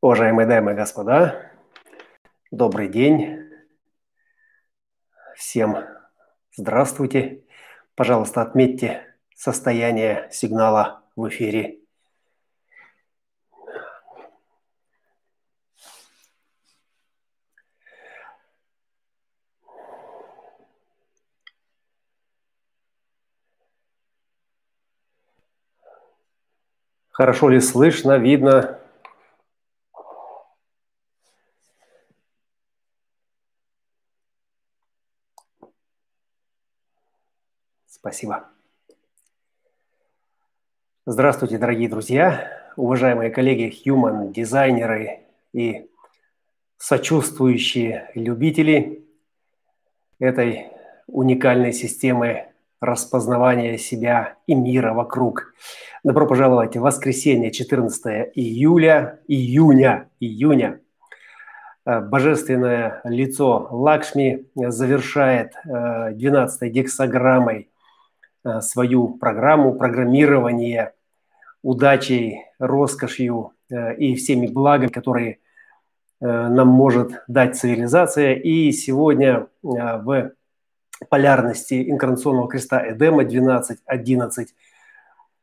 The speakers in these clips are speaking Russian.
Уважаемые дамы и господа, добрый день. Всем здравствуйте. Пожалуйста, отметьте состояние сигнала в эфире. Хорошо ли слышно, видно? Спасибо. Здравствуйте, дорогие друзья, уважаемые коллеги, human дизайнеры и сочувствующие любители этой уникальной системы распознавания себя и мира вокруг. Добро пожаловать в воскресенье, 14 июля, июня, июня. Э, божественное лицо Лакшми завершает 12 гексограммой Э, свою программу программирования удачей, роскошью э, и всеми благами, которые э, нам может дать цивилизация. И сегодня в полярности инкарнационного креста Эдема 12.11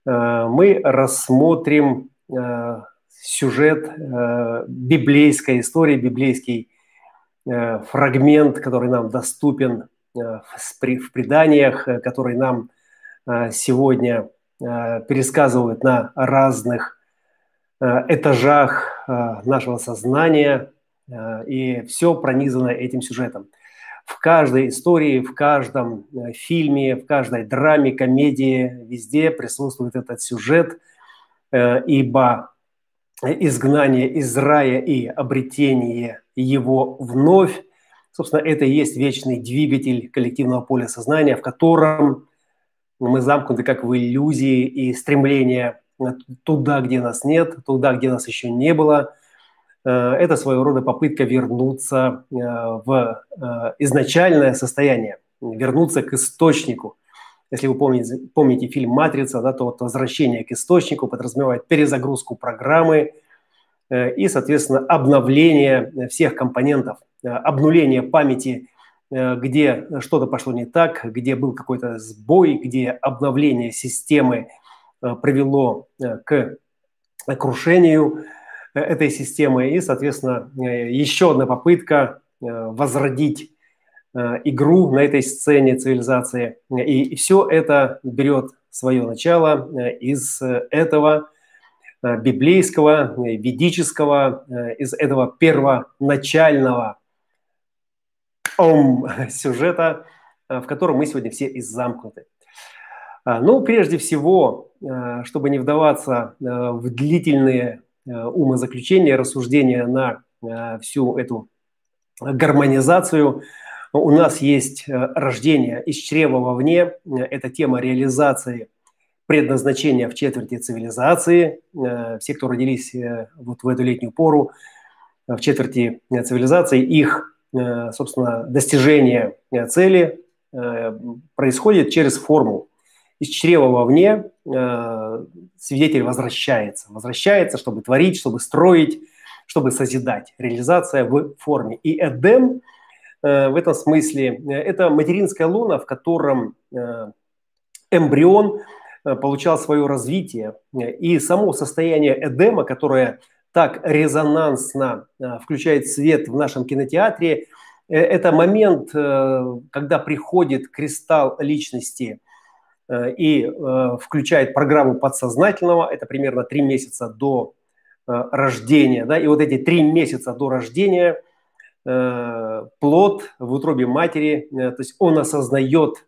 мы рассмотрим сюжет библейской истории, библейский фрагмент, который нам доступен в преданиях, который нам Э, сегодня э, пересказывают на разных э, этажах нашего сознания, и все пронизано этим сюжетом. В каждой истории, в каждом фильме, в каждой драме, комедии, везде присутствует этот сюжет, ибо изгнание из рая и обретение его вновь, собственно, это и есть вечный двигатель коллективного поля сознания, в котором мы замкнуты как в иллюзии и стремление туда, где нас нет, туда, где нас еще не было. Э, это своего рода попытка вернуться э, в э, изначальное состояние, вернуться к источнику. Если вы помните, помните фильм «Матрица», да, то вот возвращение к источнику подразумевает перезагрузку программы и, соответственно, обновление всех компонентов, обнуление памяти Э, где что-то пошло не так, где был какой-то сбой, где обновление системы э, привело э, к крушению этой системы. И, соответственно, еще одна попытка возродить игру на этой сцене цивилизации. И все это берет свое начало из этого библейского, ведического, из этого первоначального ом, сюжета, э, в котором мы сегодня все и замкнуты. А, ну, прежде всего, э, чтобы не вдаваться э, в длительные умозаключения, рассуждения на всю эту гармонизацию, у нас есть рождение из чрева вовне. Это тема реализации предназначения в четверти цивилизации. Все, кто родились вот в эту летнюю пору, в четверти цивилизации, их собственно, достижение э, цели э, происходит через форму. Из чрева вовне свидетель возвращается. Возвращается, чтобы творить, чтобы строить, чтобы созидать. Реализация в форме. И Эдем в этом смысле – это материнская луна, в котором эмбрион получал свое развитие. И само состояние Эдема, которое – так резонансно э, включает свет в нашем кинотеатре, э, это момент, э, когда приходит кристалл личности и включает программу подсознательного, это примерно три месяца до рождения, да, и вот эти три месяца до рождения плод в утробе матери, то есть он осознает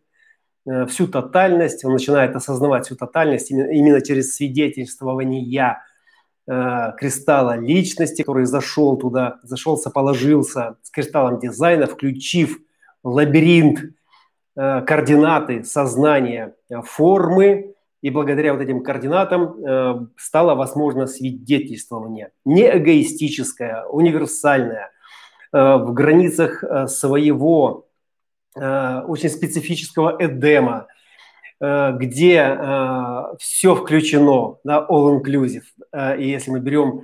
всю тотальность, он начинает осознавать всю тотальность именно через свидетельствование «я», кристалла личности, который зашел туда, зашелся, положился с кристаллом дизайна, включив лабиринт э, координаты сознания э, формы, и благодаря вот этим координатам стало возможно свидетельствование. Не эгоистическое, универсальное, в границах своего очень специфического эдема, Э, где э, все включено, да, all inclusive. Э, и если мы берем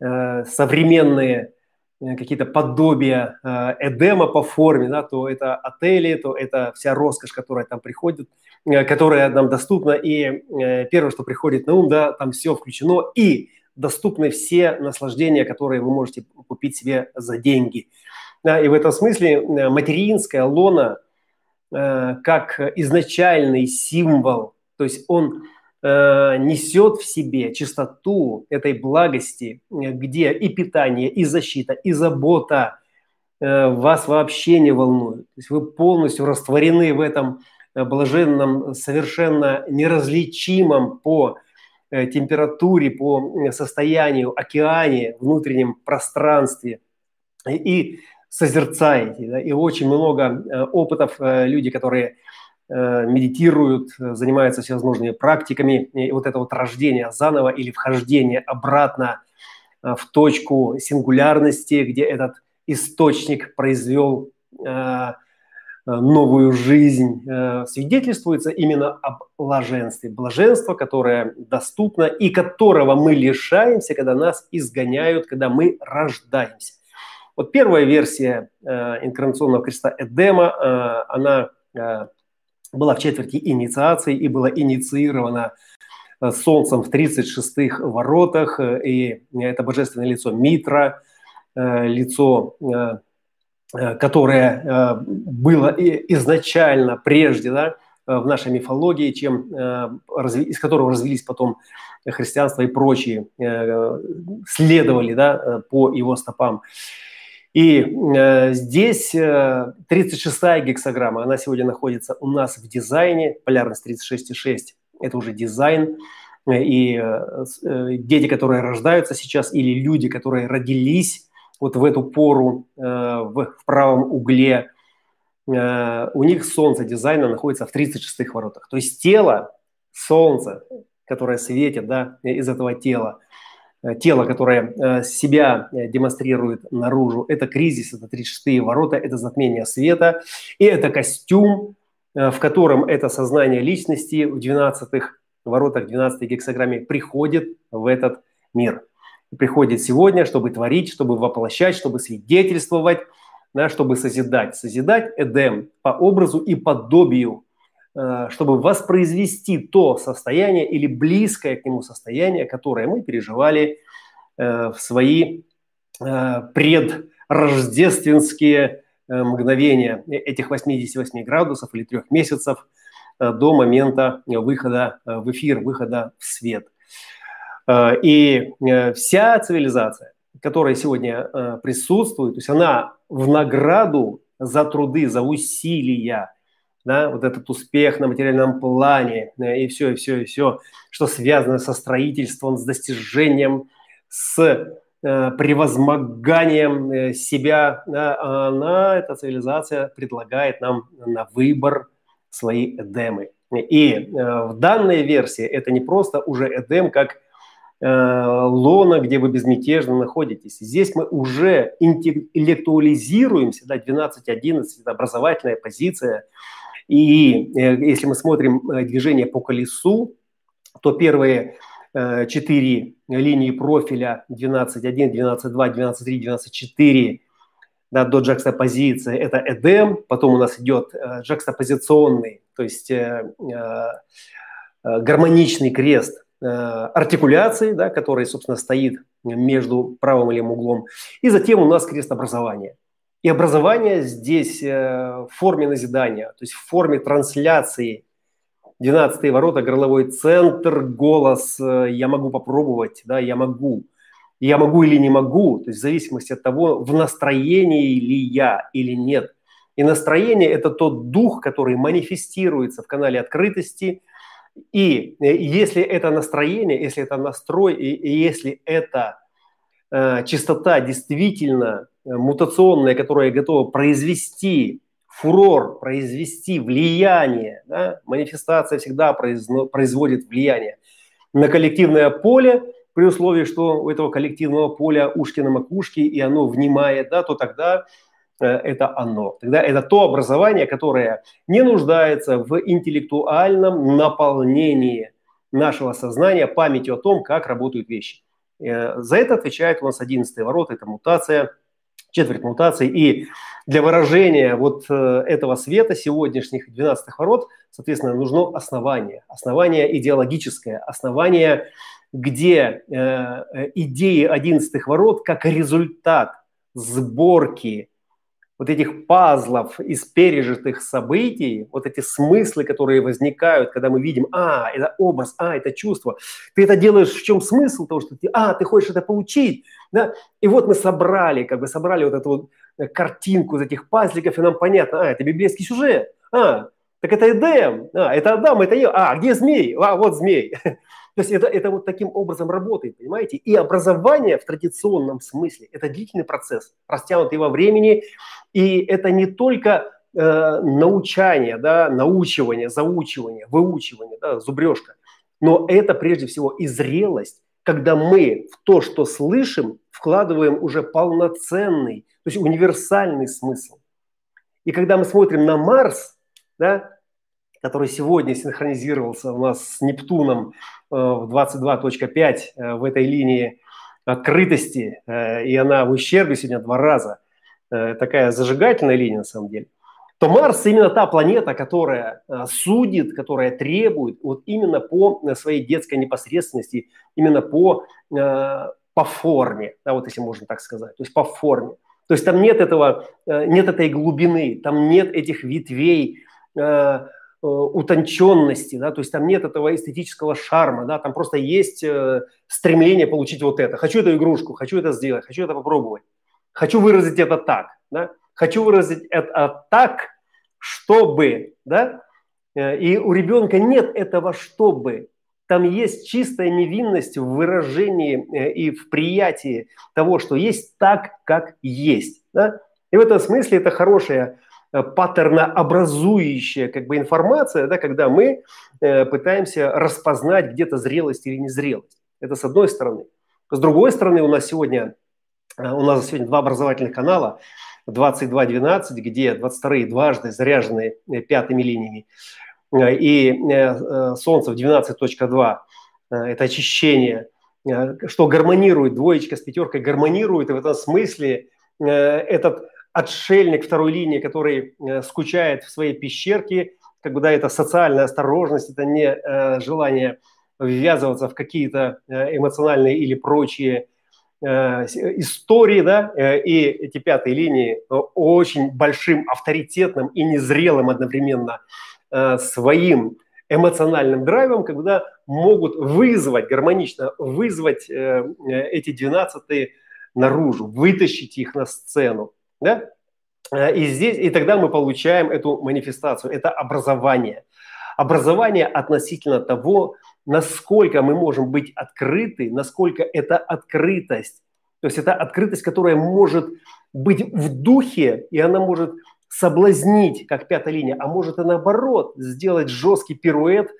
современные какие-то подобия Эдема по форме, да, то это отели, то это вся роскошь, которая там приходит, которая нам доступна. И первое, что приходит на ум, да, там все включено. И доступны все наслаждения, которые вы можете купить себе за деньги. И в этом смысле э, материнская лона э, как изначальный символ, то есть он э, несет в себе чистоту этой благости, где и питание, и защита, и забота э, вас вообще не волнуют. То есть вы полностью растворены в этом э, блаженном, совершенно неразличимом по Э, температуре, по состоянию, океане, внутреннем пространстве и созерцаете. Да? И очень много э, опытов э, люди, которые медитируют, занимаются всевозможными практиками. И вот это вот рождение заново или вхождение обратно в точку сингулярности, где этот источник произвел Э, новую жизнь, э, свидетельствуется именно об блаженстве. Блаженство, которое доступно и которого мы лишаемся, когда нас изгоняют, когда мы рождаемся. Вот первая версия э, инкарнационного креста Эдема, она была в четверти инициации и была инициирована Солнцем в 36-х воротах, и это божественное лицо Митра, лицо Э, которое э, было изначально прежде да, э, в нашей мифологии, чем, из которого развились потом христианство и прочие, следовали да, по его стопам. И здесь 36-я гексограмма, она сегодня находится у нас в дизайне, полярность 36,6, это уже дизайн, и дети, которые рождаются сейчас, или люди, которые родились вот в эту пору э, в, в правом угле, э, у них солнце дизайна находится в 36-х воротах. То есть тело, солнце, которое светит да, из этого тела, э, тело, которое себя демонстрирует наружу, это кризис, это 36-е ворота, это затмение света, и это костюм, в котором это сознание личности в 12-х воротах, 12-й гексограмме приходит в этот мир – приходит сегодня, чтобы творить, чтобы воплощать, чтобы свидетельствовать, да, чтобы созидать. Созидать Эдем по образу и подобию, э, чтобы воспроизвести то состояние или близкое к нему состояние, которое мы переживали э, в свои э, предрождественские мгновения этих 88 градусов или трех месяцев до момента выхода в эфир, выхода в свет. Э, и э, вся цивилизация, которая сегодня э, присутствует, то есть она в награду за труды, за усилия, да, вот этот успех на материальном плане и все, и все, и все, что связано со строительством, с достижением, с превозмоганием себя, да, она, эта цивилизация предлагает нам на выбор свои эдемы. И в данной версии это не просто уже эдем как Э, лона, где вы безмятежно находитесь. Здесь мы уже интеллектуализируемся, да, 12-11 – это образовательная позиция. И э, если мы смотрим э, движение по колесу, то первые четыре линии профиля 12.1, 12.2, 12.3, 12.4 да, до джакстопозиции – это эдем, потом у нас идет джакстопозиционный, то есть гармоничный крест Э, артикуляции, да, который, собственно, стоит между правым и левым углом. И затем у нас крест образования. И образование здесь э, в форме назидания, то есть в форме трансляции. 12 ворота, горловой центр, голос э, «я могу попробовать», да, «я могу». Я могу или не могу, то есть в зависимости от того, в настроении ли я или нет. И настроение – это тот дух, который манифестируется в канале открытости – и э, если это настроение, если это настрой, и, если это чистота действительно мутационная, которая готова произвести фурор, произвести влияние, да, манифестация всегда произно, производит влияние на коллективное поле, при условии, что у этого коллективного поля ушки на макушке, и оно внимает, да, то тогда Э, это оно. Тогда это то образование, которое не нуждается в интеллектуальном наполнении нашего сознания памятью о том, как работают вещи. За это отвечает у нас 11 ворот, это мутация, четверть мутации. И для выражения вот этого света сегодняшних 12 ворот, соответственно, нужно основание. Основание идеологическое, основание, где идеи 11 ворот как результат сборки вот этих пазлов из пережитых событий, вот эти смыслы, которые возникают, когда мы видим, а, это образ, а, это чувство. Ты это делаешь, в чем смысл того, что ты, а, ты хочешь это получить, да? И вот мы собрали, как бы собрали вот эту вот картинку из этих пазликов, и нам понятно, а, это библейский сюжет, а, так это Эдем, а, это Адам, это я, а, где змей? А, вот змей. То есть это, это вот таким образом работает, понимаете? И образование в традиционном смысле – это длительный процесс, растянутый во времени, и это не только э, научание, да, научивание, заучивание, выучивание, да, зубрежка, но это прежде всего и зрелость, когда мы в то, что слышим, вкладываем уже полноценный, то есть универсальный смысл. И когда мы смотрим на Марс, да, который сегодня синхронизировался у нас с Нептуном э, в 22.5 э, в этой линии открытости, э, и она в ущербе сегодня два раза, такая зажигательная линия на самом деле, то Марс именно та планета, которая судит, которая требует вот именно по своей детской непосредственности, именно по, по форме, да, вот если можно так сказать, то есть по форме. То есть там нет этого, нет этой глубины, там нет этих ветвей, утонченности, да, то есть там нет этого эстетического шарма, да, там просто есть э, стремление получить вот это. Хочу эту игрушку, хочу это сделать, хочу это попробовать, хочу выразить это так, да, хочу выразить это так, чтобы, да, э, и у ребенка нет этого чтобы, там есть чистая невинность в выражении и в приятии того, что есть так, как есть, да, и в этом смысле это хорошая Э, паттернообразующая как бы информация, да, когда мы э, пытаемся распознать где-то зрелость или незрелость. Это с одной стороны. С другой стороны, у нас сегодня, э, у нас сегодня два образовательных канала, 22.12, где 22 дважды заряжены э, пятыми линиями, и Солнце в 12.2 это очищение, что гармонирует, двоечка с пятеркой гармонирует, и в этом смысле этот отшельник второй линии, который э, скучает в своей пещерке, как бы, да, это социальная осторожность, это не э, желание ввязываться в какие-то э, эмоциональные или прочие истории, да, и эти пятые линии очень большим авторитетным и незрелым одновременно своим эмоциональным драйвом, когда могут вызвать, гармонично вызвать эти двенадцатые наружу, вытащить их на сцену. Да? Э, и здесь, и тогда мы получаем эту манифестацию, это образование. Образование относительно того, насколько мы можем быть открыты, насколько это открытость. То есть это открытость, которая может быть в духе, и она может соблазнить, как пятая линия, а может и наоборот сделать жесткий пируэт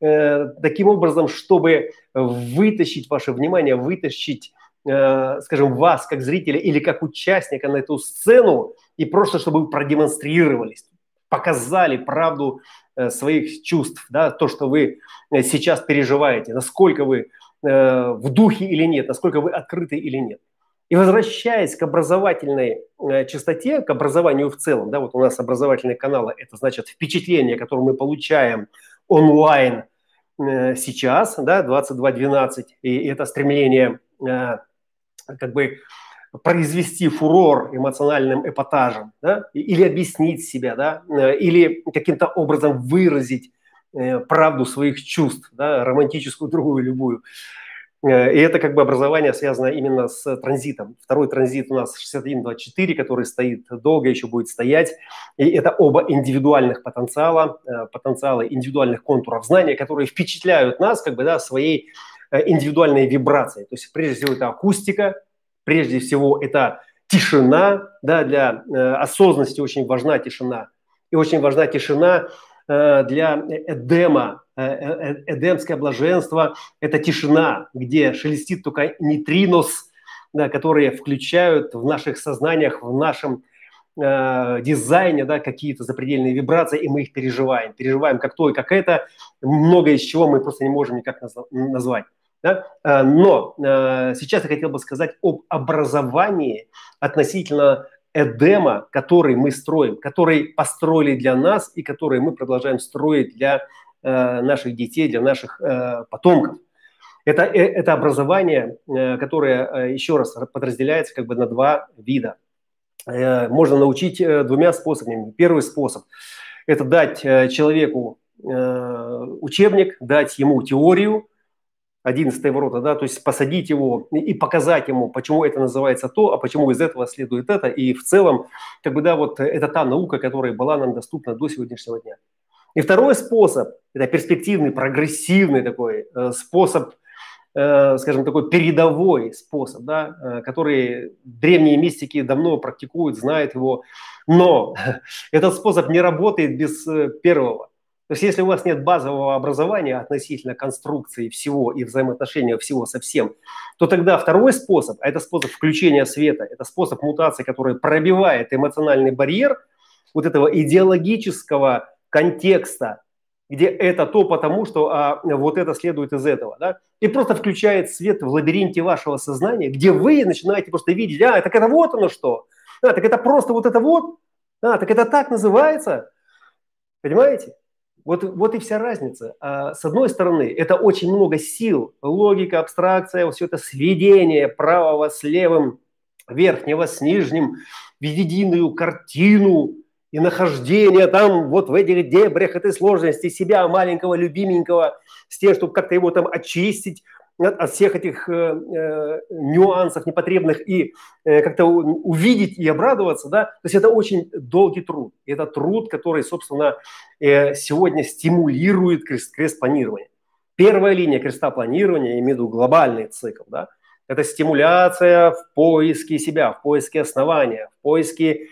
э, таким образом, чтобы вытащить ваше внимание, вытащить скажем, вас как зрителя или как участника на эту сцену, и просто чтобы вы продемонстрировались, показали правду э, своих чувств, да, то, что вы э, сейчас переживаете, насколько вы в духе или нет, насколько вы открыты или нет. И возвращаясь к образовательной частоте, к образованию в целом, да, вот у нас образовательные каналы, это значит впечатление, которое мы получаем онлайн сейчас, да, 22.12, и это стремление как бы произвести фурор эмоциональным эпатажем, да, или объяснить себя, да, э, или каким-то образом выразить э, правду своих чувств, да, романтическую, другую, любую. Э, и это как бы образование связано именно с транзитом. Второй транзит у нас 6124, который стоит долго еще будет стоять. И это оба индивидуальных потенциала, потенциалы индивидуальных контуров знания, которые впечатляют нас как бы, да, своей индивидуальные вибрации. То есть прежде всего это акустика, прежде всего это тишина, да, для э, осознанности очень важна тишина. И очень важна тишина э, для эдема, э, э, эдемское блаженство – это тишина, где шелестит только нейтринос, да, которые включают в наших сознаниях, в нашем э, дизайне да, какие-то запредельные вибрации, и мы их переживаем. Переживаем как то и как это, много из чего мы просто не можем никак назвать. Да? Но сейчас я хотел бы сказать об образовании относительно Эдема, который мы строим, который построили для нас и который мы продолжаем строить для наших детей, для наших потомков. Это, это образование, которое, еще раз, подразделяется как бы на два вида. Можно научить двумя способами. Первый способ – это дать человеку Э, учебник, дать ему теорию, 11 ворота, да, то есть посадить его и показать ему, почему это называется то, а почему из этого следует это. И в целом, как бы, да, вот это та наука, которая была нам доступна до сегодняшнего дня. И второй способ, это перспективный, прогрессивный такой э, способ, э, скажем, такой передовой способ, да, который древние мистики давно практикуют, знают его. Но этот способ не работает без первого. То есть если у вас нет базового образования относительно конструкции всего и взаимоотношения всего со всем, то тогда второй способ, а это способ включения света, это способ мутации, который пробивает эмоциональный барьер вот этого идеологического контекста, где это то потому, что а, вот это следует из этого, да, и просто включает свет в лабиринте вашего сознания, где вы начинаете просто видеть, а, так это вот оно что, а, так это просто вот это вот, а, так это так называется, понимаете? Вот, вот и вся разница. А, с одной стороны, это очень много сил, логика, абстракция, все это сведение правого с левым, верхнего с нижним в единую картину и нахождение там вот в этих дебрях этой сложности себя маленького, любименького, с тем, чтобы как-то его там очистить, от всех этих э, э, нюансов непотребных и э, как-то увидеть и обрадоваться, да, то есть это очень долгий труд. Это труд, который, собственно, э, сегодня стимулирует крест, крест-планирование. Первая линия креста планирования, я имею в виду глобальный цикл, да, это стимуляция в поиске себя, в поиске основания, в поиске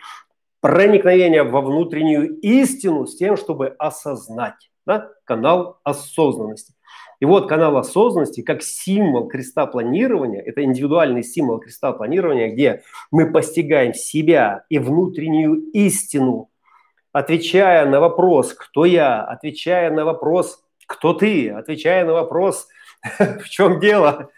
проникновения во внутреннюю истину с тем, чтобы осознать, да, канал осознанности. И вот канал осознанности как символ креста планирования, это индивидуальный символ креста планирования, где мы постигаем себя и внутреннюю истину, отвечая на вопрос «Кто я?», отвечая на вопрос «Кто ты?», отвечая на вопрос «В чем дело?»,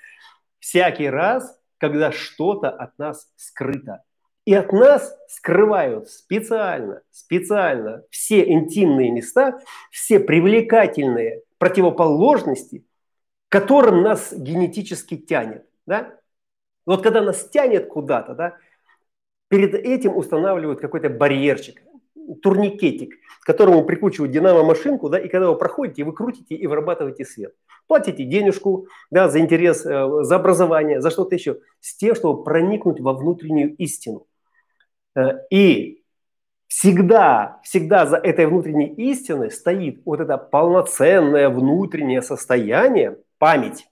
всякий раз, когда что-то от нас скрыто. И от нас скрывают специально, специально все интимные места, все привлекательные противоположности, которым нас генетически тянет. Да? Вот когда нас тянет куда-то, да, перед этим устанавливают какой-то барьерчик, турникетик, к которому прикручивают динамо-машинку, да, и когда вы проходите, вы крутите и вырабатываете свет. Платите денежку да, за интерес, э, за образование, за что-то еще, с тем, чтобы проникнуть во внутреннюю истину. Э, и всегда, всегда за этой внутренней истиной стоит вот это полноценное внутреннее состояние, память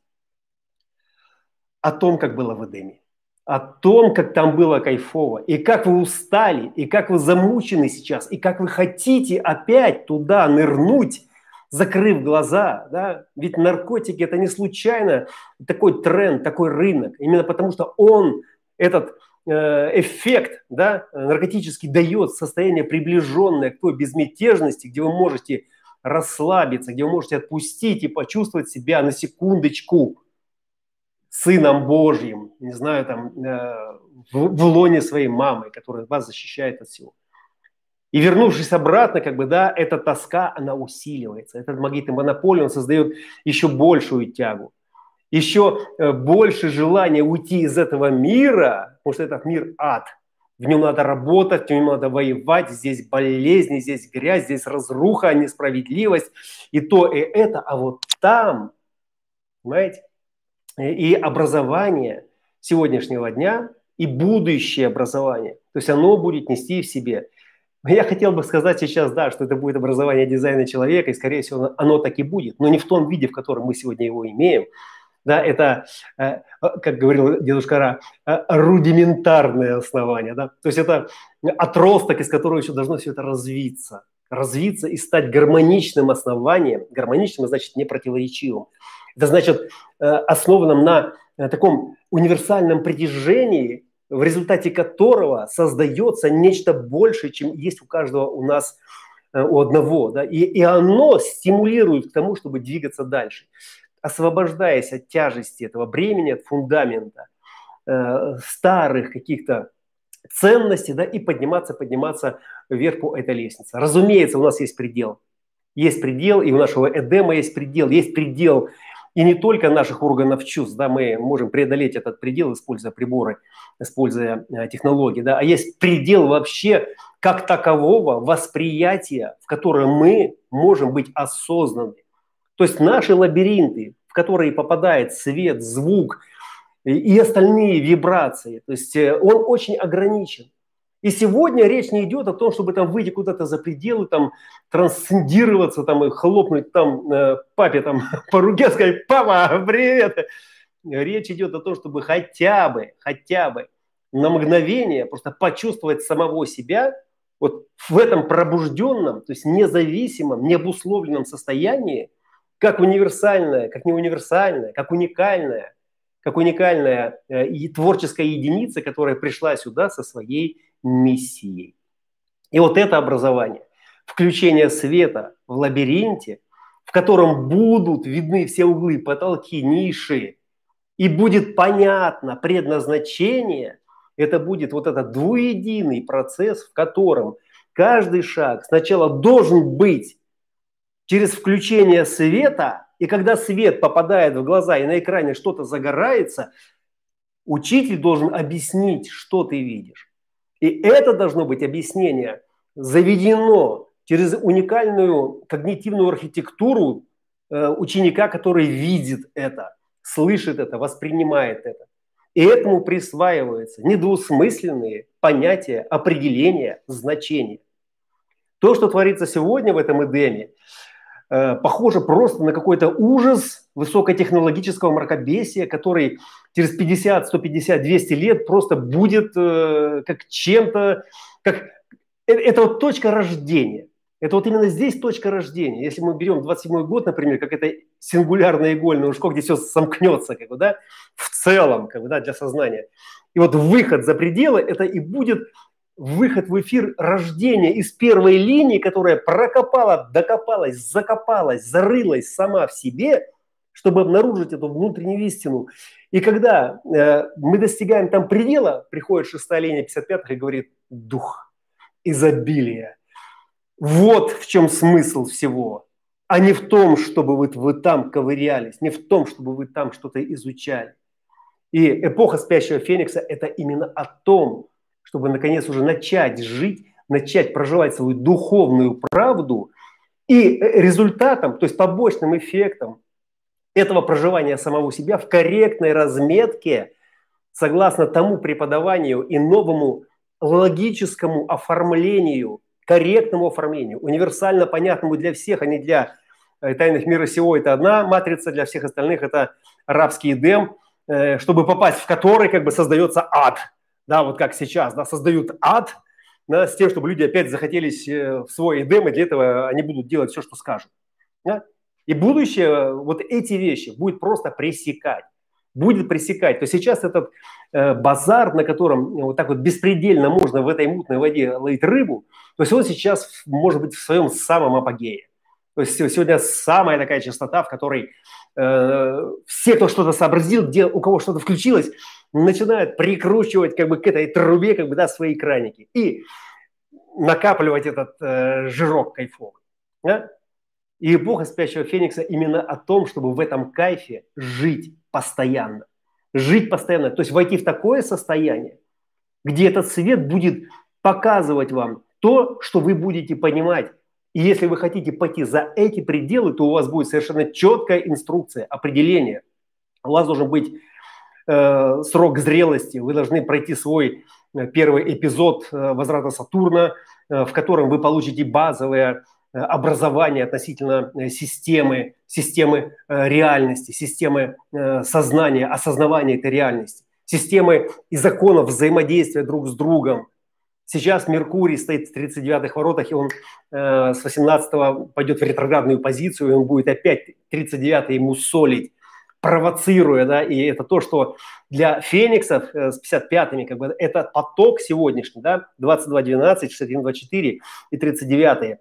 о том, как было в Эдеме, о том, как там было кайфово, и как вы устали, и как вы замучены сейчас, и как вы хотите опять туда нырнуть, закрыв глаза, да, ведь наркотики это не случайно такой тренд, такой рынок, именно потому что он, этот эффект да, наркотический дает состояние приближенное к той безмятежности, где вы можете расслабиться, где вы можете отпустить и почувствовать себя на секундочку сыном Божьим, не знаю, там, э, в лоне своей мамы, которая вас защищает от всего. И вернувшись обратно, как бы, да, эта тоска, она усиливается. Этот магнитный монополий, он создает еще большую тягу еще э, больше желания уйти из этого мира, потому что этот мир ад. В нем надо работать, в нем надо воевать, здесь болезни, здесь грязь, здесь разруха, несправедливость, и то, и это. А вот там, понимаете, и образование сегодняшнего дня, и будущее образование, то есть оно будет нести в себе. Я хотел бы сказать сейчас, да, что это будет образование дизайна человека, и, скорее всего, оно так и будет, но не в том виде, в котором мы сегодня его имеем, да, это, э, как говорил дедушка Ра, э, рудиментарное основание, да, то есть это отросток, из которого еще должно все это развиться, развиться и стать гармоничным основанием, гармоничным значит не противоречивым, это значит э, основанным на таком универсальном притяжении, в результате которого создается нечто большее, чем есть у каждого у нас у одного, да, и, и оно стимулирует к тому, чтобы двигаться дальше. Освобождаясь от тяжести этого бремени, от фундамента, э, старых каких-то ценностей, да, и подниматься, подниматься вверх по этой лестнице. Разумеется, у нас есть предел. Есть предел, и у нашего Эдема есть предел. Есть предел и не только наших органов чувств, да, мы можем преодолеть этот предел, используя приборы, используя э, технологии, да, а есть предел вообще как такового восприятия, в котором мы можем быть осознаны. То есть наши лабиринты, в которые попадает свет, звук и остальные вибрации, то есть э, он очень ограничен. И сегодня речь не идет о том, чтобы там выйти куда-то за пределы, там трансцендироваться, там и хлопнуть там э, папе там по руке, сказать, папа, привет. Речь идет о том, чтобы хотя бы, хотя бы на мгновение просто почувствовать самого себя вот в этом пробужденном, то есть независимом, необусловленном состоянии, как универсальное, как не универсальное, как уникальное, как уникальная э, творческая единица, которая пришла сюда со своей миссией. И вот это образование, включение света в лабиринте, в котором будут видны все углы, потолки, ниши, и будет понятно предназначение, это будет вот этот двуединый процесс, в котором каждый шаг сначала должен быть через включение света, и когда свет попадает в глаза и на экране что-то загорается, учитель должен объяснить, что ты видишь. И это должно быть объяснение заведено через уникальную когнитивную архитектуру э, ученика, который видит это, слышит это, воспринимает это. И этому присваиваются недвусмысленные понятия, определения, значения. То, что творится сегодня в этом Эдеме, э, похоже просто на какой-то ужас высокотехнологического мракобесия, который через 50, 150, 200 лет просто будет э, как чем-то, как э, это вот точка рождения. Это вот именно здесь точка рождения. Если мы берем 27 год, например, как это сингулярное игольное ушко, где все сомкнется, как бы, да, в целом, как бы, да, для сознания. И вот выход за пределы, это и будет выход в эфир рождения из первой линии, которая прокопала, докопалась, закопалась, зарылась сама в себе – чтобы обнаружить эту внутреннюю истину. И когда э, мы достигаем там предела, приходит шестая линия 55 и говорит «дух, изобилие». Вот в чем смысл всего, а не в том, чтобы вы, вы там ковырялись, не в том, чтобы вы там что-то изучали. И эпоха спящего феникса – это именно о том, чтобы наконец уже начать жить, начать проживать свою духовную правду, и результатом, то есть побочным эффектом этого проживания самого себя в корректной разметке, согласно тому преподаванию и новому логическому оформлению, корректному оформлению, универсально понятному для всех, а не для э, тайных мира сего. Это одна матрица, для всех остальных это арабский Эдем, э, чтобы попасть в который как бы создается ад. Да, вот как сейчас, да, создают ад, да, с тем, чтобы люди опять захотелись э, в свой Эдем, и для этого они будут делать все, что скажут. Да? И будущее вот эти вещи будет просто пресекать. Будет пресекать. То сейчас этот э, базар, на котором вот так вот беспредельно можно в этой мутной воде ловить рыбу, то есть он сейчас может быть в своем самом апогее. То есть сегодня самая такая частота, в которой э, все, кто что-то сообразил, где у кого что-то включилось, начинают прикручивать как бы к этой трубе как бы, да, свои краники и накапливать этот э, жирок кайфовый. Да? И эпоха спящего феникса именно о том, чтобы в этом кайфе жить постоянно. Жить постоянно, то есть войти в такое состояние, где этот свет будет показывать вам то, что вы будете понимать. И если вы хотите пойти за эти пределы, то у вас будет совершенно четкая инструкция, определение. У вас должен быть э, срок зрелости, вы должны пройти свой э, первый эпизод э, возврата Сатурна, э, в котором вы получите базовые Э, образования относительно системы, системы реальности, системы сознания, осознавания этой реальности, системы и законов взаимодействия друг с другом. Сейчас Меркурий стоит в 39-х воротах, и он с 18-го пойдет в ретроградную позицию, и он будет опять 39-й ему солить, провоцируя, да, и это то, что для фениксов с 55-ми, как бы, это поток сегодняшний, да, 22-12, 61-24 и 39-е,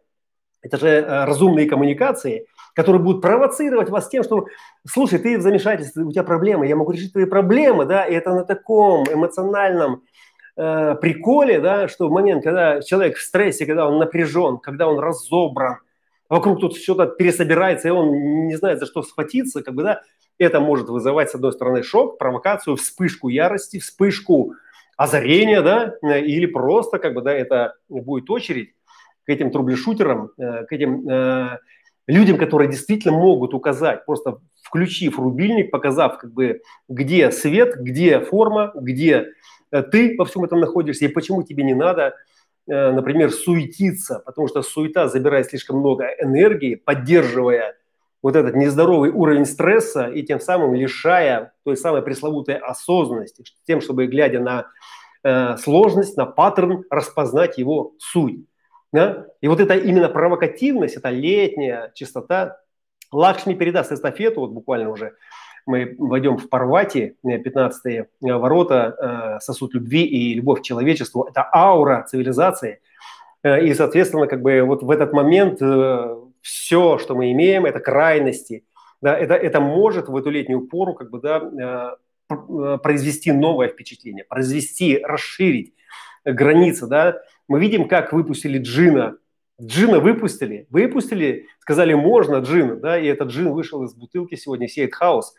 это же э, разумные коммуникации, которые будут провоцировать вас тем, что, слушай, ты в замешательстве, у тебя проблемы, я могу решить твои проблемы, да, и это на таком эмоциональном э, приколе, да, что в момент, когда человек в стрессе, когда он напряжен, когда он разобран, вокруг тут что-то пересобирается, и он не знает, за что схватиться, как бы, да, это может вызывать, с одной стороны, шок, провокацию, вспышку ярости, вспышку озарения, да, или просто, как бы, да, это будет очередь к этим трублишутерам, э, к этим э, людям, которые действительно могут указать, просто включив рубильник, показав, как бы, где свет, где форма, где э, ты во всем этом находишься и почему тебе не надо, например, суетиться, потому что суета забирает слишком много энергии, поддерживая вот этот нездоровый уровень стресса и тем самым лишая той самой пресловутой осознанности, тем, чтобы, глядя на э, сложность, на паттерн, распознать его суть. Да? И вот это именно провокативность, это летняя чистота. Лакшми передаст эстафету, вот буквально уже мы войдем в Парвати, 15-е э, ворота, э, сосуд любви и любовь к человечеству. Это аура цивилизации. Э, и, соответственно, как бы вот в этот момент все, что мы имеем, это крайности. Да, это, это может в эту летнюю пору как бы, да, произвести новое впечатление, произвести, расширить границы. Да. Мы видим, как выпустили джина. Джина выпустили, выпустили, сказали, можно джина, да, и этот джин вышел из бутылки сегодня, сеет хаос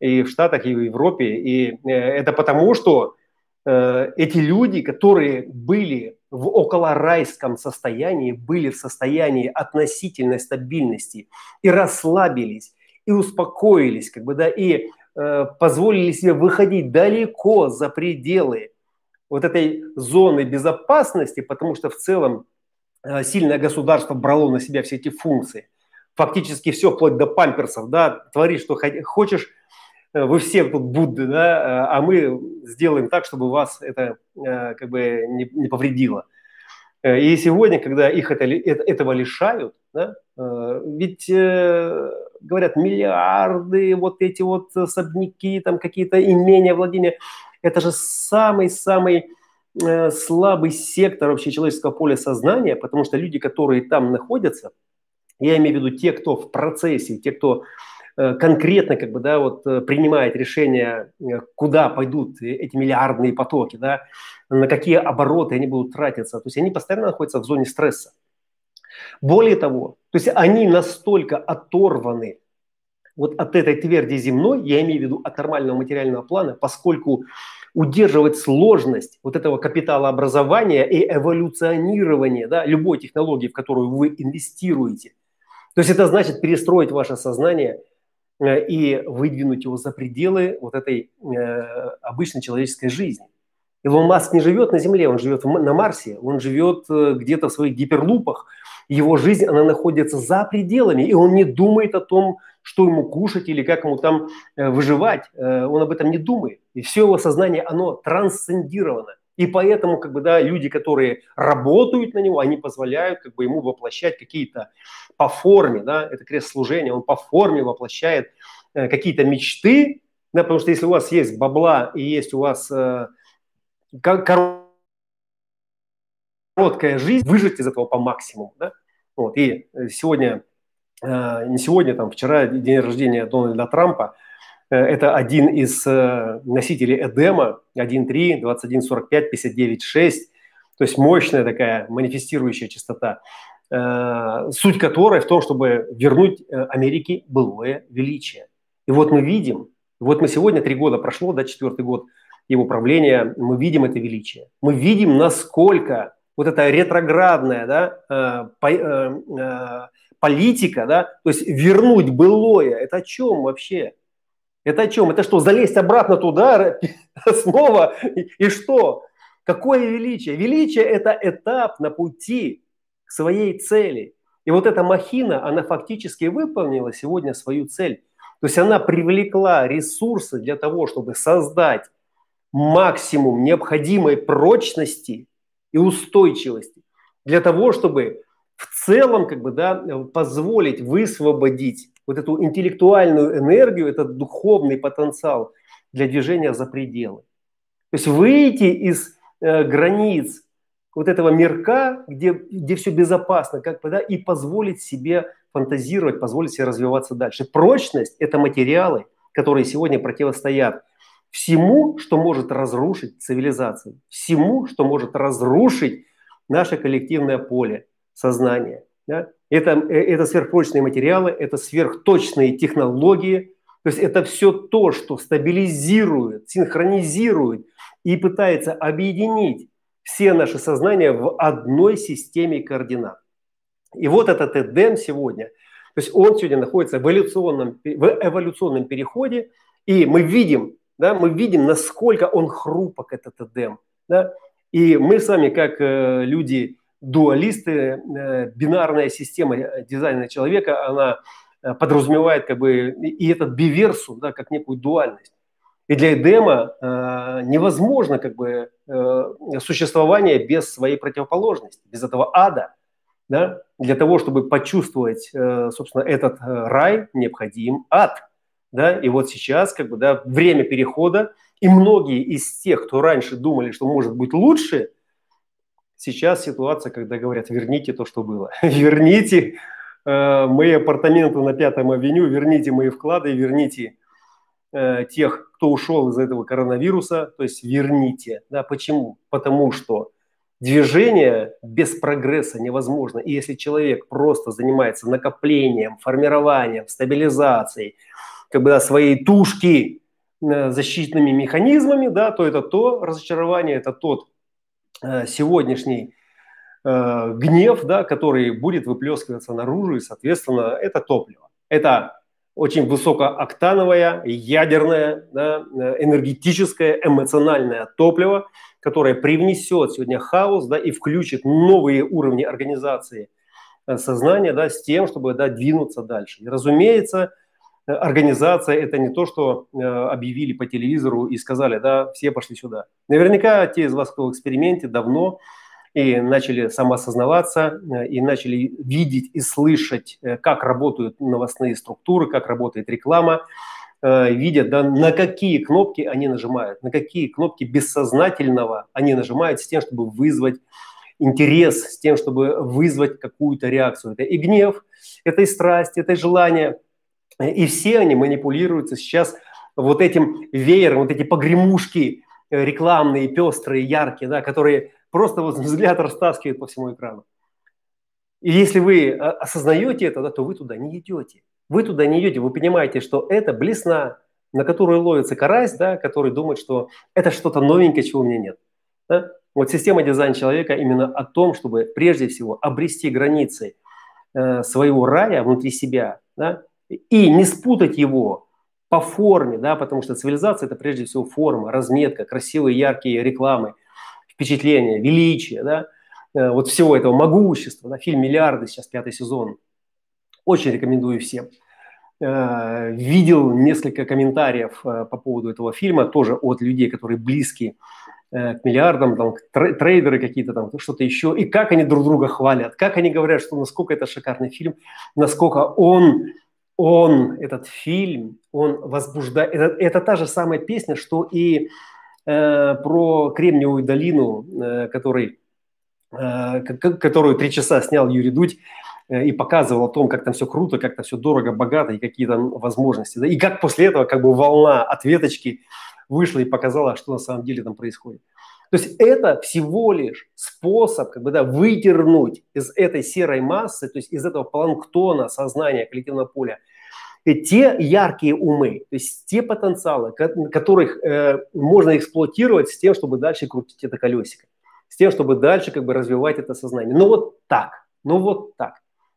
и в Штатах, и в Европе. И э, это потому, что э, эти люди, которые были в околорайском состоянии, были в состоянии относительной стабильности и расслабились, и успокоились, как бы, да, и э, позволили себе выходить далеко за пределы вот этой зоны безопасности, потому что в целом сильное государство брало на себя все эти функции. Фактически все, вплоть до памперсов, да, твори, что хочешь, вы все тут Будды, да, э, а мы сделаем так, чтобы вас это как бы не, не повредило. И сегодня, когда их это, этого лишают, да, ведь говорят миллиарды, вот эти вот особняки, там какие-то имения, владения – это же самый-самый э, слабый сектор вообще человеческого поля сознания, потому что люди, которые там находятся, я имею в виду те, кто в процессе, те, кто э, конкретно как бы, да, вот, э, принимает решение, куда пойдут эти миллиардные потоки, да, на какие обороты они будут тратиться. То есть они постоянно находятся в зоне стресса. Более того, то есть они настолько оторваны вот от этой тверди земной, я имею в виду от нормального материального плана, поскольку удерживать сложность вот этого капитала образования и эволюционирования да, любой технологии, в которую вы инвестируете. То есть это значит перестроить ваше сознание э, и выдвинуть его за пределы вот этой э, обычной человеческой жизни. Илон Маск не живет на Земле, он живет на Марсе, он живет э, где-то в своих гиперлупах, его жизнь, она находится за пределами, и он не думает о том, что ему кушать или как ему там э, выживать. Э, он об этом не думает. И все его сознание, оно трансцендировано. И поэтому, как бы, да, люди, которые работают на него, они позволяют как бы, ему воплощать какие-то по форме, да, это крест служения, он по форме воплощает э, какие-то мечты, да, потому что если у вас есть бабла и есть у вас э, короткая жизнь, выжить из этого по максимуму, да, вот, и сегодня Э, не сегодня, там, вчера день рождения Дональда Трампа, э, это один из э, носителей Эдема, 1.3, 21.45, 59.6, то есть мощная такая манифестирующая частота, суть которой в том, чтобы вернуть Америке былое величие. И вот мы видим, вот мы сегодня, три года прошло, да, четвертый год его правления, мы видим это величие. Мы видим, насколько вот это ретроградное, да, политика, да, то есть вернуть былое, это о чем вообще? Это о чем? Это что, залезть обратно туда снова? И что? Какое величие? Величие – это этап на пути к своей цели. И вот эта махина, она фактически выполнила сегодня свою цель. То есть она привлекла ресурсы для того, чтобы создать максимум необходимой прочности и устойчивости. Для того, чтобы в целом как бы, да, позволить высвободить вот эту интеллектуальную энергию, этот духовный потенциал для движения за пределы. То есть выйти из э, границ вот этого мирка, где, где все безопасно, как бы, да, и позволить себе фантазировать, позволить себе развиваться дальше. Прочность – это материалы, которые сегодня противостоят всему, что может разрушить цивилизацию, всему, что может разрушить наше коллективное поле сознания. Да? Это, э, это сверхпрочные материалы, это сверхточные технологии, то есть это все то, что стабилизирует, синхронизирует и пытается объединить все наши сознания в одной системе координат. И вот этот Эдем сегодня, то есть он сегодня находится в эволюционном, в эволюционном переходе, и мы видим, да, мы видим, насколько он хрупок, этот Эдем. Да? И мы с вами, как э, люди дуалисты, э, бинарная система э, дизайна человека, она э, подразумевает как бы и этот биверсу, да, как некую дуальность. И для Эдема э, невозможно как бы э, существование без своей противоположности, без этого ада. Да? Для того, чтобы почувствовать, э, собственно, этот рай, необходим ад. Да? И вот сейчас как бы, да, время перехода, и многие из тех, кто раньше думали, что может быть лучше, сейчас ситуация, когда говорят, верните то, что было. верните мои апартаменты на Пятом авеню, верните мои вклады, верните Э, тех, кто ушел из этого коронавируса, то есть верните. Да, почему? Потому что движение без прогресса невозможно. И если человек просто занимается накоплением, формированием, стабилизацией как бы, да, своей тушки э, защитными механизмами, да, то это то разочарование, это тот э, сегодняшний э, гнев, да, который будет выплескиваться наружу, и, соответственно, это топливо. Это очень высокооктановое, ядерное, да, энергетическое, эмоциональное топливо, которое привнесет сегодня хаос да, и включит новые уровни организации э, сознания да, с тем, чтобы да, двинуться дальше. И, разумеется, организация – это не то, что э, объявили по телевизору и сказали, да, все пошли сюда. Наверняка те из вас, кто в эксперименте, давно и начали самоосознаваться, э, и начали видеть и слышать, э, как работают новостные структуры, как работает реклама, э, видят, да, на какие кнопки они нажимают, на какие кнопки бессознательного они нажимают с тем, чтобы вызвать интерес, с тем, чтобы вызвать какую-то реакцию. Это и гнев, это и страсть, это и желание. И все они манипулируются сейчас вот этим веером, вот эти погремушки рекламные, пестрые, яркие, да, которые просто вот взгляд растаскивает по всему экрану. И если вы а, осознаете это, да, то вы туда не идете. Вы туда не идете, вы понимаете, что это блесна, на которую ловится карась, да, который думает, что это что-то новенькое, чего у меня нет. Да? Вот система дизайн человека именно о том, чтобы прежде всего обрести границы э, своего рая внутри себя, да, и не спутать его по форме, да, потому что цивилизация – это прежде всего форма, разметка, красивые яркие рекламы – впечатление, величие, да, э, вот всего этого могущества. Да, фильм «Миллиарды», сейчас пятый сезон. Очень рекомендую всем. Э, видел несколько комментариев э, по поводу этого фильма, тоже от людей, которые близки к миллиардам, там, трейдеры какие-то там, что-то еще, и как они друг друга хвалят, как они говорят, что насколько это шикарный фильм, насколько он, он, этот фильм, он возбуждает, это, это та же самая песня, что и Э, про Кремниевую долину, э, который, э, которую три часа снял Юрий Дудь и показывал о том, как там все круто, как там все дорого, богато и какие там возможности. Да? И как после этого как бы волна ответочки вышла и показала, что на самом деле там происходит. То есть это всего лишь способ как бы, да, выдернуть из этой серой массы, то есть из этого планктона сознания коллективного поля – те яркие умы, то есть те потенциалы, которых э, можно эксплуатировать с тем, чтобы дальше крутить это колесико, с тем, чтобы дальше как бы развивать это сознание. Ну вот так, ну вот так.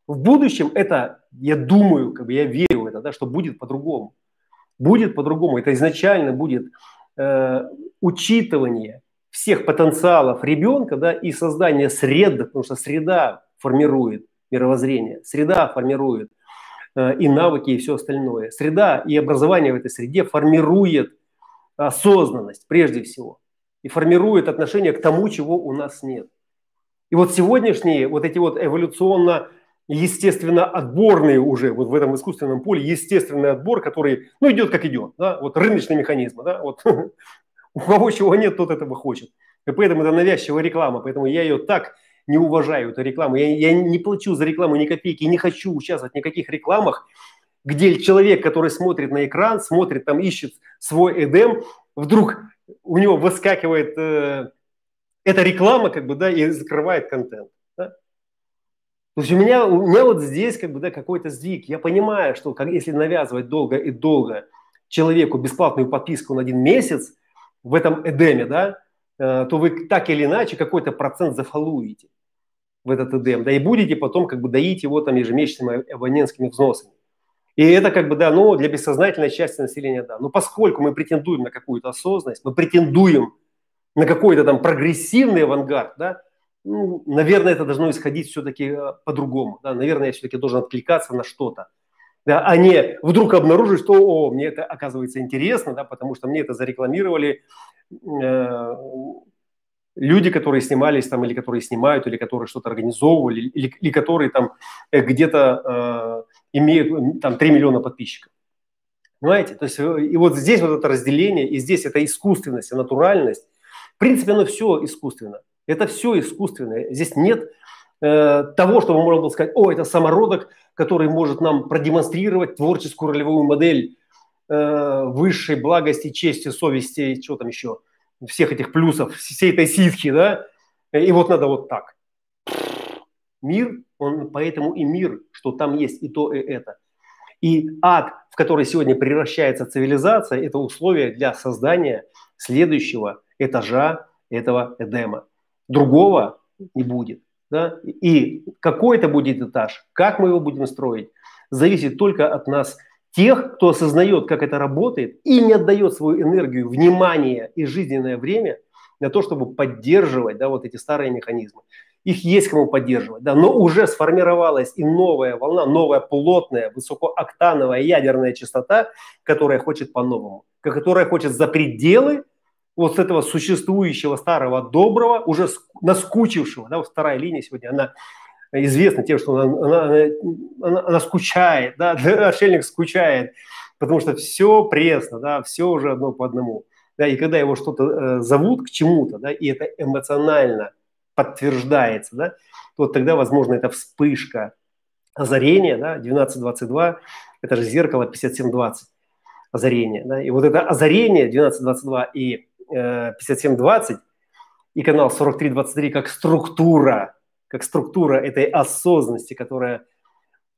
В будущем это, я думаю, как бы я верю в это, да, что будет по-другому. Будет по-другому. Это изначально будет э, учитывание всех потенциалов ребенка да, и создание среды, потому что среда формирует мировоззрение, среда формирует Э, и навыки, и все остальное. Среда и образование в этой среде формирует осознанность прежде всего и формирует отношение к тому, чего у нас нет. И вот сегодняшние вот эти вот эволюционно естественно отборные уже вот в этом искусственном поле естественный отбор, который ну идет как идет, да, вот рыночный механизм, да, вот у кого чего нет, тот этого хочет. И поэтому это навязчивая реклама, поэтому я ее так не уважаю, эту рекламу. Я, я не плачу за рекламу ни копейки, не хочу участвовать в никаких рекламах, где человек, который смотрит на экран, смотрит, там ищет свой эдем, вдруг у него выскакивает э, эта реклама, как бы, да, и закрывает контент. Да? То есть у меня, у меня вот здесь как бы, да, какой-то сдвиг. Я понимаю, что как, если навязывать долго и долго человеку бесплатную подписку на один месяц в этом эдеме, да, э, то вы так или иначе какой-то процент зафалуете в этот эдем, да, и будете потом как бы доить его там ежемесячными абонентскими взносами. И это как бы, да, ну, для бессознательной части населения, да. Но поскольку мы претендуем на какую-то осознанность, мы претендуем на какой-то там прогрессивный авангард, да, ну, наверное, это должно исходить все-таки э, по-другому. Да? Наверное, я все-таки должен откликаться на что-то. Да, а не вдруг обнаружить, что о, мне это оказывается интересно, да, потому что мне это зарекламировали э, люди, которые снимались там, или которые снимают, или которые что-то организовывали, или, или которые там э, где-то э, имеют там 3 миллиона подписчиков. Понимаете? То есть э, и вот здесь вот это разделение, и здесь это искусственность и натуральность. В принципе, оно все искусственно. Это все искусственное. Здесь нет э, того, чтобы можно было сказать, о, это самородок, который может нам продемонстрировать творческую ролевую модель э, высшей благости, чести, совести, что там еще, всех этих плюсов, всей этой ситхи, да, и вот надо вот так. Мир, он поэтому и мир, что там есть и то, и это. И ад, в который сегодня превращается цивилизация, это условие для создания следующего этажа этого Эдема. Другого не будет. Да? И какой это будет этаж, как мы его будем строить, зависит только от нас, тех, кто осознает, как это работает, и не отдает свою энергию, внимание и жизненное время на то, чтобы поддерживать да, вот эти старые механизмы их есть кому поддерживать, да, но уже сформировалась и новая волна, новая плотная, высокооктановая ядерная частота, которая хочет по-новому, которая хочет за пределы вот с этого существующего старого доброго, уже наскучившего, да, вот вторая линия сегодня, она известна тем, что она, она, она, она скучает, да, отшельник скучает, потому что все пресно, да, все уже одно по одному. Да, и когда его что-то э, зовут к чему-то, да, и это эмоционально подтверждается, да, то тогда, возможно, это вспышка озарения, да, 1222, это же зеркало 5720, озарение, да, и вот это озарение 1222 и 5720 и канал 4323 как структура, как структура этой осознанности, которая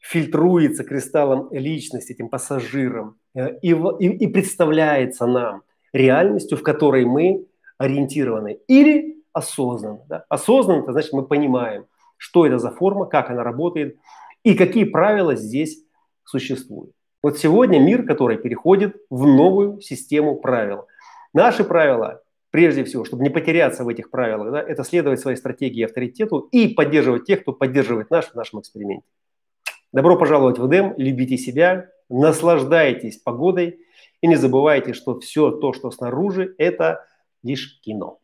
фильтруется кристаллом личности, этим пассажиром, э, и, и, и представляется нам реальностью, в которой мы ориентированы. Или осознанно. Да? Осознанно, это значит, мы понимаем, что это за форма, как она работает и какие правила здесь существуют. Вот сегодня мир, который переходит в новую систему правил. Наши правила, прежде всего, чтобы не потеряться в этих правилах, да, это следовать своей стратегии и авторитету и поддерживать тех, кто поддерживает наш в нашем эксперименте. Добро пожаловать в Эдем, любите себя, наслаждайтесь погодой и не забывайте, что все то, что снаружи, это лишь кино.